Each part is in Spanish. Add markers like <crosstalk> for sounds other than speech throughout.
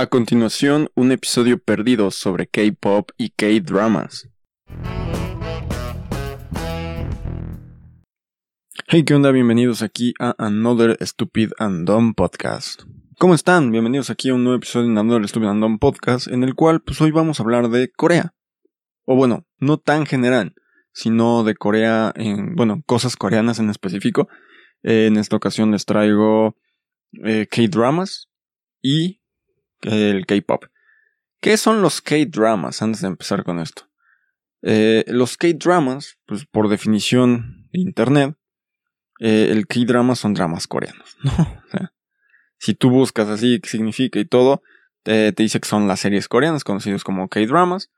A continuación, un episodio perdido sobre K-pop y K-dramas. Hey, ¿qué onda? Bienvenidos aquí a Another Stupid and Dumb Podcast. ¿Cómo están? Bienvenidos aquí a un nuevo episodio de Another Stupid and Dumb Podcast, en el cual pues hoy vamos a hablar de Corea. O bueno, no tan general, sino de Corea en, bueno, cosas coreanas en específico. Eh, en esta ocasión les traigo eh, K-dramas y el K-pop. ¿Qué son los K-dramas? Antes de empezar con esto. Eh, los K-dramas, pues por definición de internet, eh, el K-drama son dramas coreanos, <laughs> ¿no? Si tú buscas así qué significa y todo, te, te dice que son las series coreanas conocidas como K-dramas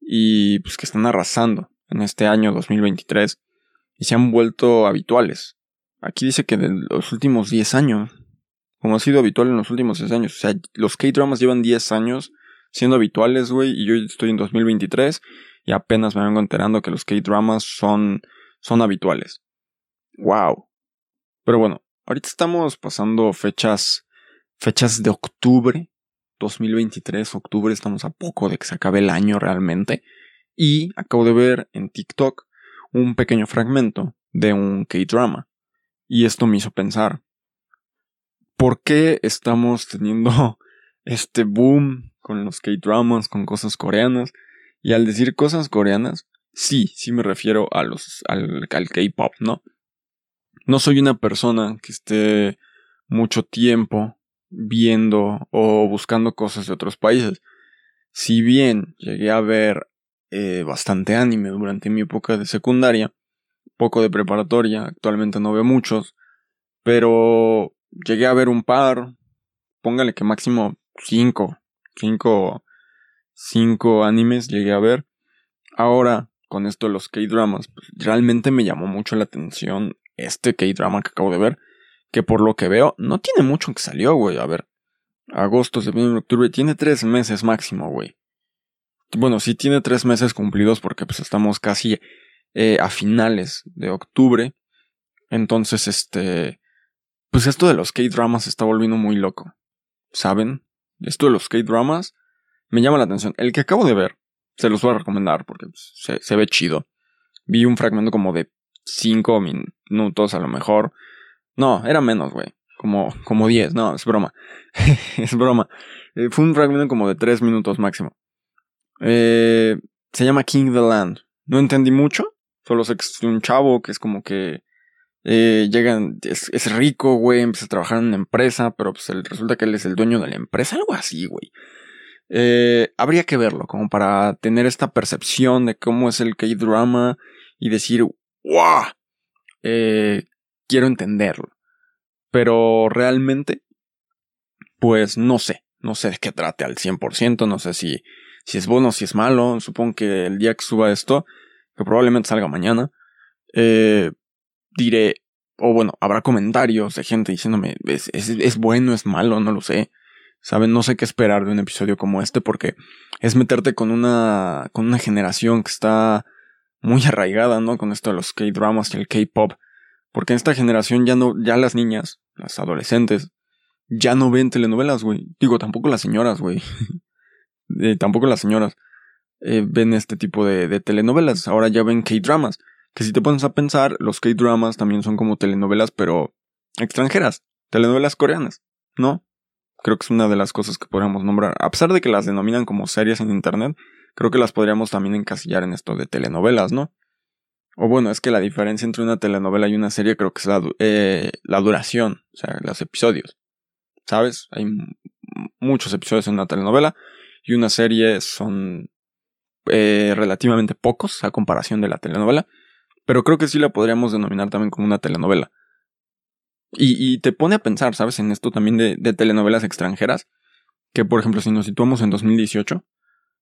y pues que están arrasando en este año 2023 y se han vuelto habituales. Aquí dice que de los últimos 10 años como ha sido habitual en los últimos 10 años. O sea, los K-dramas llevan 10 años siendo habituales, güey, y yo estoy en 2023 y apenas me vengo enterando que los K-dramas son, son habituales. Wow. Pero bueno, ahorita estamos pasando fechas, fechas de octubre 2023, octubre, estamos a poco de que se acabe el año realmente. Y acabo de ver en TikTok un pequeño fragmento de un K-drama. Y esto me hizo pensar, por qué estamos teniendo <laughs> este boom con los K-dramas, con cosas coreanas. Y al decir cosas coreanas, sí, sí me refiero a los, al, K-pop, ¿no? No soy una persona que esté mucho tiempo viendo o buscando cosas de otros países. Si bien llegué a ver eh, bastante anime durante mi época de secundaria, poco de preparatoria, actualmente no veo muchos, pero llegué a ver un par, póngale que máximo cinco, cinco, cinco animes llegué a ver. Ahora, con esto de los K-dramas, pues, realmente me llamó mucho la atención este K-drama que acabo de ver, que por lo que veo, no tiene mucho que salió, güey. A ver, agosto, septiembre, octubre, tiene tres meses máximo, güey. Bueno, sí tiene tres meses cumplidos porque pues estamos casi eh, a finales de octubre. Entonces, este, pues esto de los K-dramas está volviendo muy loco. ¿Saben? Esto de los K-dramas me llama la atención. El que acabo de ver, se los voy a recomendar porque pues, se, ve chido. Vi un fragmento como de 5 minutos a lo mejor. No, era menos, güey. Como, como 10. No, es broma. <laughs> es broma. Eh, fue un fragmento como de 3 minutos máximo. Eh, se llama King the Land. No entendí mucho. Solo sé que es un chavo que es como que eh, llegan, es, rico, güey, empieza a trabajar en una empresa, pero pues resulta que él es el dueño de la empresa, algo así, güey. Eh, habría que verlo, como para tener esta percepción de cómo es el K-drama y decir, ¡wow! Eh, quiero entenderlo. Pero realmente, pues no sé, no sé de qué trate al 100%, no sé si, si es bueno, si es malo, supongo que el día que suba esto, que probablemente salga mañana, eh, diré, o bueno, habrá comentarios de gente diciéndome, es, es, bueno, es malo, no lo sé. Saben, no sé qué esperar de un episodio como este porque es meterte con una, con una generación que está muy arraigada, ¿no? Con esto de los K-dramas y el K-pop. Porque en esta generación ya no, ya las niñas, las adolescentes, ya no ven telenovelas, güey. Digo, tampoco las señoras, güey. <laughs> Eh, tampoco las señoras eh, ven este tipo de, de telenovelas. Ahora ya ven K-dramas. Que si te pones a pensar, los K-dramas también son como telenovelas, pero extranjeras, telenovelas coreanas, ¿no? Creo que es una de las cosas que podríamos nombrar. A pesar de que las denominan como series en internet, creo que las podríamos también encasillar en esto de telenovelas, ¿no? O bueno, es que la diferencia entre una telenovela y una serie creo que es la, eh, la duración, o sea, los episodios. ¿Sabes? Hay muchos episodios en una telenovela y una serie son eh, relativamente pocos a comparación de la telenovela. Pero creo que sí la podríamos denominar también como una telenovela. Y, te pone a pensar, ¿sabes? En esto también de, telenovelas extranjeras. Que, por ejemplo, si nos situamos en 2018,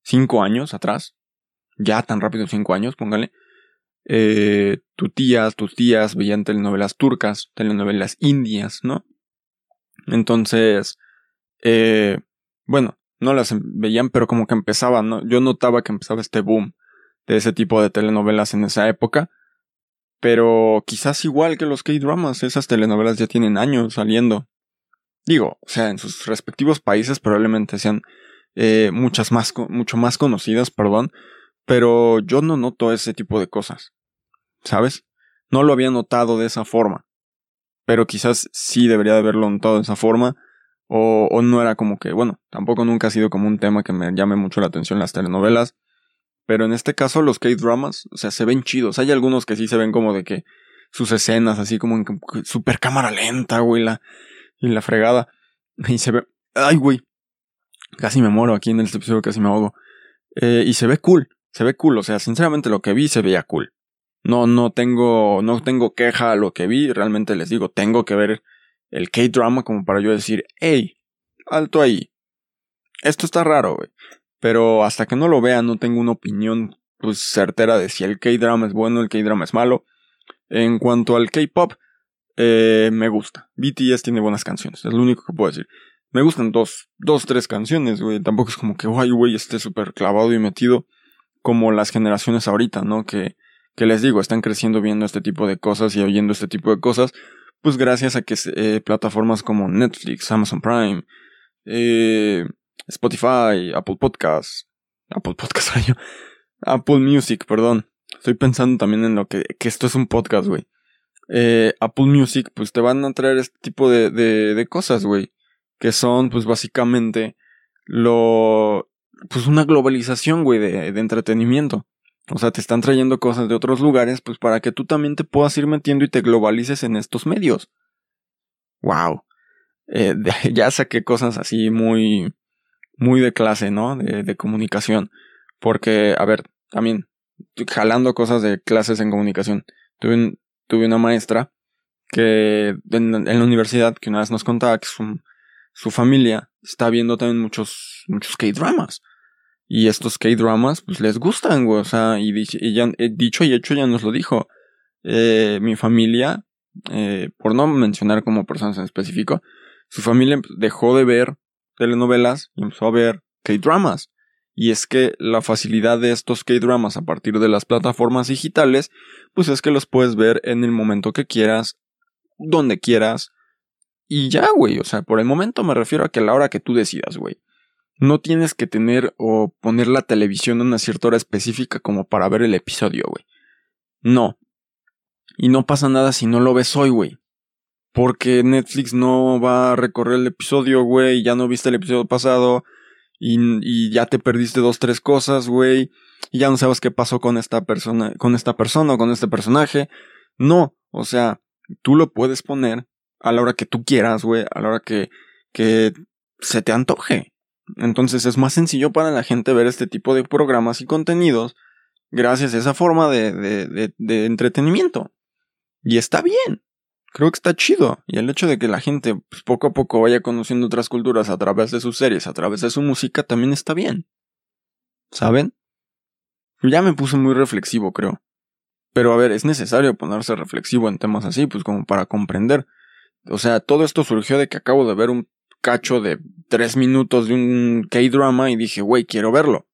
cinco años atrás, ya tan rápido cinco años, póngale, eh, tus tías, tus tías veían telenovelas turcas, telenovelas indias, ¿no? Entonces, eh, bueno, no las veían, pero como que empezaban, ¿no? Yo notaba que empezaba este boom de ese tipo de telenovelas en esa época. Pero quizás igual que los K-dramas, esas telenovelas ya tienen años saliendo. Digo, o sea, en sus respectivos países probablemente sean eh, muchas más, mucho más conocidas, perdón, pero yo no noto ese tipo de cosas, ¿sabes? No lo había notado de esa forma, pero quizás sí debería de haberlo notado de esa forma, o, o no era como que, bueno, tampoco nunca ha sido como un tema que me llame mucho la atención las telenovelas, pero en este caso los K-dramas, o sea, se ven chidos. Hay algunos que sí se ven como de que sus escenas así como en super cámara lenta, güey, la, y la fregada. <laughs> Y se ve, ay, güey, casi me muero aquí en el episodio, casi me ahogo. Eh, y se ve cool, se ve cool, o sea, sinceramente lo que vi se veía cool. No, no tengo, no tengo queja a lo que vi, realmente les digo, tengo que ver el K-drama como para yo decir, hey, alto ahí. Esto está raro, güey. Pero hasta que no lo vea no tengo una opinión pues certera de si el K-drama es bueno, el K-drama es malo. En cuanto al K-pop, eh, me gusta. BTS tiene buenas canciones, es lo único que puedo decir. Me gustan dos, dos, tres canciones, güey. Tampoco es como que, guay, güey, esté súper clavado y metido como las generaciones ahorita, ¿no? Que, que les digo, están creciendo viendo este tipo de cosas y oyendo este tipo de cosas, pues gracias a que eh, plataformas como Netflix, Amazon Prime, eh, Spotify, Apple Podcasts, Apple Podcasts, <laughs> Apple Music, perdón. Estoy pensando también en lo que, que esto es un podcast, güey. Eh, Apple Music, pues te van a traer este tipo de, de, de cosas, güey. Que son, pues básicamente, lo, pues una globalización, güey, de, de entretenimiento. O sea, te están trayendo cosas de otros lugares, pues para que tú también te puedas ir metiendo y te globalices en estos medios. Wow. Eh, <laughs> ya saqué cosas así muy, muy de clase, ¿no? De, de comunicación. Porque, a ver, también, jalando cosas de clases en comunicación. Tuve, una maestra que en, la universidad, que una vez nos contaba que su, familia está viendo también muchos, muchos K-dramas. Y estos K-dramas, pues les gustan, güey. O sea, y, ya, eh, dicho y hecho ya nos lo dijo. Eh, mi familia, eh, por no mencionar como personas en específico, su familia dejó de ver telenovelas y empezó a ver K-dramas. Y es que la facilidad de estos K-dramas a partir de las plataformas digitales, pues es que los puedes ver en el momento que quieras, donde quieras. Y ya, güey, o sea, por el momento me refiero a que a la hora que tú decidas, güey. No tienes que tener o poner la televisión a una cierta hora específica como para ver el episodio, güey. No. Y no pasa nada si no lo ves hoy, güey. Porque Netflix no va a recorrer el episodio, güey. Ya no viste el episodio pasado. Y, ya te perdiste dos, tres cosas, güey. Y ya no sabes qué pasó con esta persona, con esta persona o con este personaje. No. O sea, tú lo puedes poner a la hora que tú quieras, güey. A la hora que, que se te antoje. Entonces es más sencillo para la gente ver este tipo de programas y contenidos gracias a esa forma de, de, de entretenimiento. Y está bien creo que está chido. Y el hecho de que la gente pues, poco a poco vaya conociendo otras culturas a través de sus series, a través de su música, también está bien. ¿Saben? Ya me puse muy reflexivo, creo. Pero a ver, es necesario ponerse reflexivo en temas así, pues como para comprender. O sea, todo esto surgió de que acabo de ver un cacho de tres minutos de un K-drama y dije, güey, quiero verlo.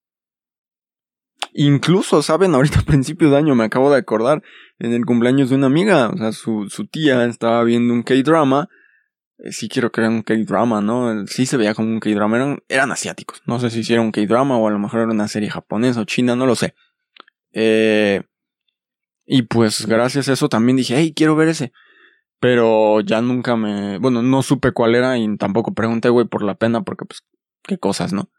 Incluso, ¿saben? Ahorita <laughs> a principio de año me acabo de acordar en el cumpleaños de una amiga. O sea, su, su tía estaba viendo un K-drama. Eh, sí quiero que era un K-drama, ¿no? Sí se veía como un K-drama. Eran, eran asiáticos. No sé si era un K-drama o a lo mejor era una serie japonesa o china, no lo sé. Eh, y pues gracias a eso también dije, hey, quiero ver ese. Pero ya nunca me... Bueno, no supe cuál era y tampoco pregunté, güey, por la pena porque pues qué cosas, ¿no?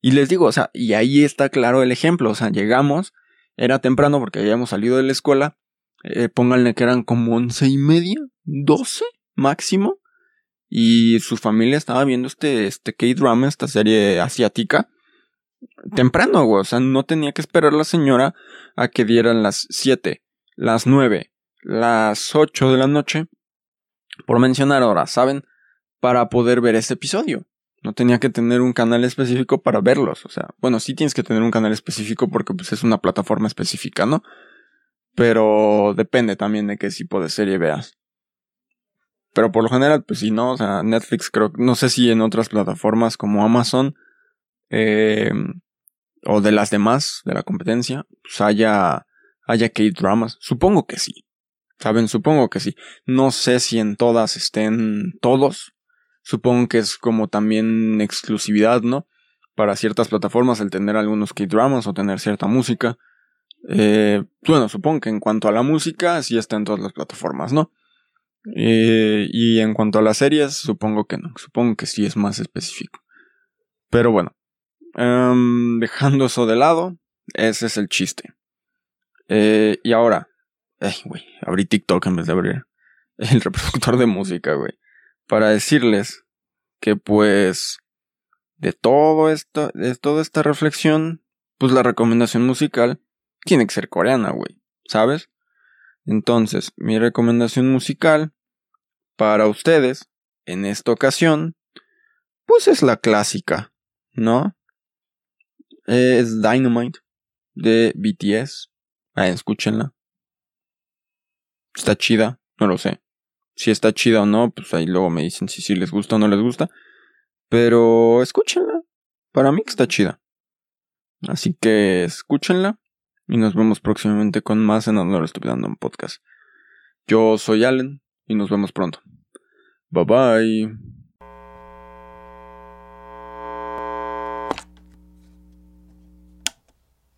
Y les digo, o sea, y ahí está claro el ejemplo, o sea, llegamos, era temprano porque habíamos salido de la escuela, eh, pónganle que eran como once y media, doce máximo, y su familia estaba viendo este, este K-drama, esta serie asiática, temprano, o sea, no tenía que esperar la señora a que dieran las siete, las nueve, las ocho de la noche, por mencionar ahora, ¿saben? Para poder ver ese episodio. No tenía que tener un canal específico para verlos. O sea, bueno, sí tienes que tener un canal específico porque pues es una plataforma específica, ¿no? Pero depende también de qué tipo de serie veas. Pero por lo general, pues sí, no. O sea, Netflix creo, no sé si en otras plataformas como Amazon eh, o de las demás de la competencia, pues haya, haya K-dramas. Supongo que sí. ¿Saben? Supongo que sí. No sé si en todas estén todos Supongo que es como también exclusividad, ¿no? Para ciertas plataformas el tener algunos K-dramas o tener cierta música. Eh, bueno, supongo que en cuanto a la música, sí está en todas las plataformas, ¿no? Eh, y en cuanto a las series, supongo que no. Supongo que sí es más específico. Pero bueno, em, dejando eso de lado, ese es el chiste. Eh, y ahora, abrí TikTok en vez de abrir el <laughs> reproductor de música, güey. Para decirles que pues de todo esto, de toda esta reflexión, pues la recomendación musical tiene que ser coreana, güey, ¿sabes? Entonces, mi recomendación musical para ustedes, en esta ocasión, pues es la clásica, ¿no? Es Dynamite de BTS. Escúchenla. Está chida, no lo sé. Si está chida o no, pues ahí luego me dicen si sí les gusta o no les gusta. Pero escúchenla. Para mí que está chida. Así que escúchenla. Y nos vemos próximamente con más en Honor Estupidando en Podcast. Yo soy Allen y nos vemos pronto. Bye bye.